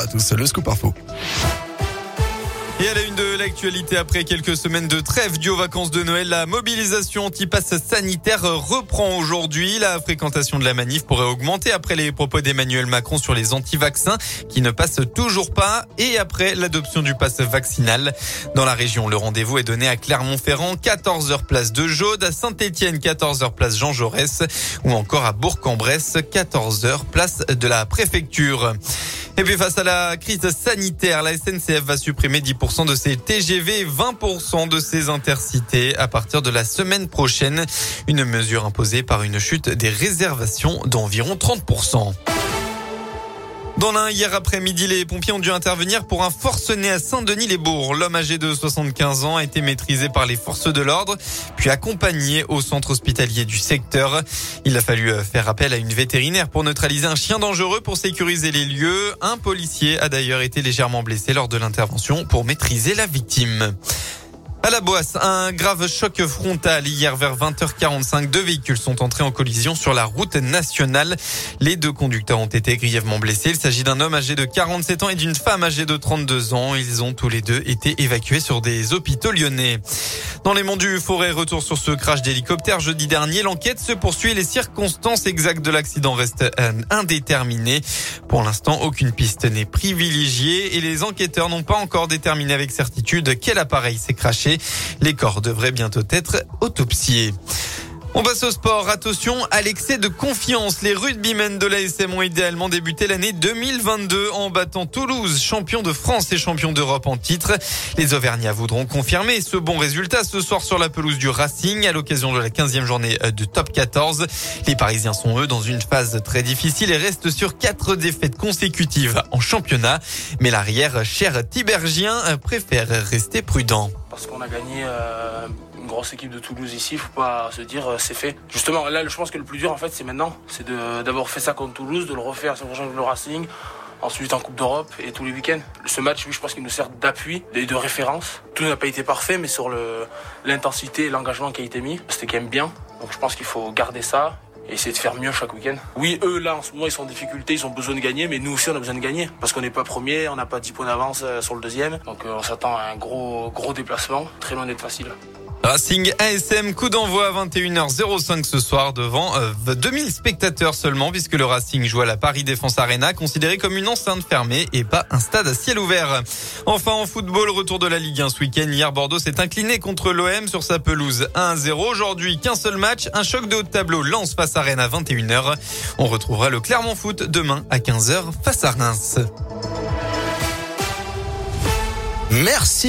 À tous, le scoop info. Et à la une de l'actualité, après quelques semaines de trêve due aux vacances de Noël, la mobilisation anti-pass sanitaire reprend aujourd'hui. La fréquentation de la manif pourrait augmenter après les propos d'Emmanuel Macron sur les anti-vaccins qui ne passent toujours pas et après l'adoption du pass vaccinal. Dans la région, le rendez-vous est donné à Clermont-Ferrand, 14h place de Jaude, à Saint-Étienne, 14h place Jean Jaurès ou encore à Bourg-en-Bresse, 14h place de la préfecture. Et puis face à la crise sanitaire, la SNCF va supprimer 10% de ses TGV et 20% de ses intercités à partir de la semaine prochaine. Une mesure imposée par une chute des réservations d'environ 30%. Dans l'un, hier après-midi, les pompiers ont dû intervenir pour un forcené à Saint-Denis-les-Bourgs. L'homme âgé de 75 ans a été maîtrisé par les forces de l'ordre, puis accompagné au centre hospitalier du secteur. Il a fallu euh, faire appel à une vétérinaire pour neutraliser un chien dangereux pour sécuriser les lieux. Un policier a d'ailleurs été légèrement blessé lors de l'intervention pour maîtriser la victime. À la Boisse, un grave choc frontal hier vers 20h45. Deux véhicules sont entrés en collision sur la route nationale. Les deux conducteurs ont été grièvement blessés. Il s'agit d'un homme âgé de 47 ans et d'une femme âgée de 32 ans. Ils ont tous les deux été évacués sur des hôpitaux lyonnais. Dans les monts du Forêt, retour sur ce crash d'hélicoptère jeudi dernier. L'enquête se poursuit. Les circonstances exactes de l'accident restent euh, indéterminées. Pour l'instant, aucune piste n'est privilégiée et les enquêteurs n'ont pas encore déterminé avec certitude quel appareil s'est craché. Les corps devraient bientôt être autopsiés. On passe au sport. Attention à l'excès de confiance. Les rugbymen de l'ASM ont idéalement débuté l'année 2022 en battant Toulouse, champion de France et champion d'Europe en titre. Les Auvergnats voudront confirmer ce bon résultat ce soir sur la pelouse du Racing à l'occasion de la 15e journée de top 14. Les Parisiens sont eux dans une phase très difficile et restent sur quatre défaites consécutives en championnat. Mais l'arrière, cher Tibergien, préfère rester prudent. Parce qu'on a gagné euh, grosse équipe de Toulouse ici, faut pas se dire euh, c'est fait. Justement, là, je pense que le plus dur en fait, c'est maintenant, c'est d'avoir fait ça contre Toulouse, de le refaire sur le Racing, ensuite en Coupe d'Europe et tous les week-ends. Ce match, oui, je pense qu'il nous sert d'appui et de référence. Tout n'a pas été parfait, mais sur l'intensité et l'engagement qui a été mis, c'était quand même bien. Donc je pense qu'il faut garder ça et essayer de faire mieux chaque week-end. Oui, eux, là, en ce moment, ils sont en difficulté, ils ont besoin de gagner, mais nous aussi, on a besoin de gagner. Parce qu'on n'est pas premier, on n'a pas 10 points d'avance euh, sur le deuxième. Donc, euh, on s'attend à un gros, gros déplacement, très loin d'être facile. Racing ASM, coup d'envoi à 21h05 ce soir devant 2000 euh, spectateurs seulement puisque le Racing joue à la Paris Défense Arena considéré comme une enceinte fermée et pas un stade à ciel ouvert. Enfin en football, retour de la Ligue 1 ce week-end. Hier Bordeaux s'est incliné contre l'OM sur sa pelouse 1-0. Aujourd'hui qu'un seul match, un choc de haut de tableau lance face à Rennes à 21h. On retrouvera le Clermont Foot demain à 15h face à Reims. Merci.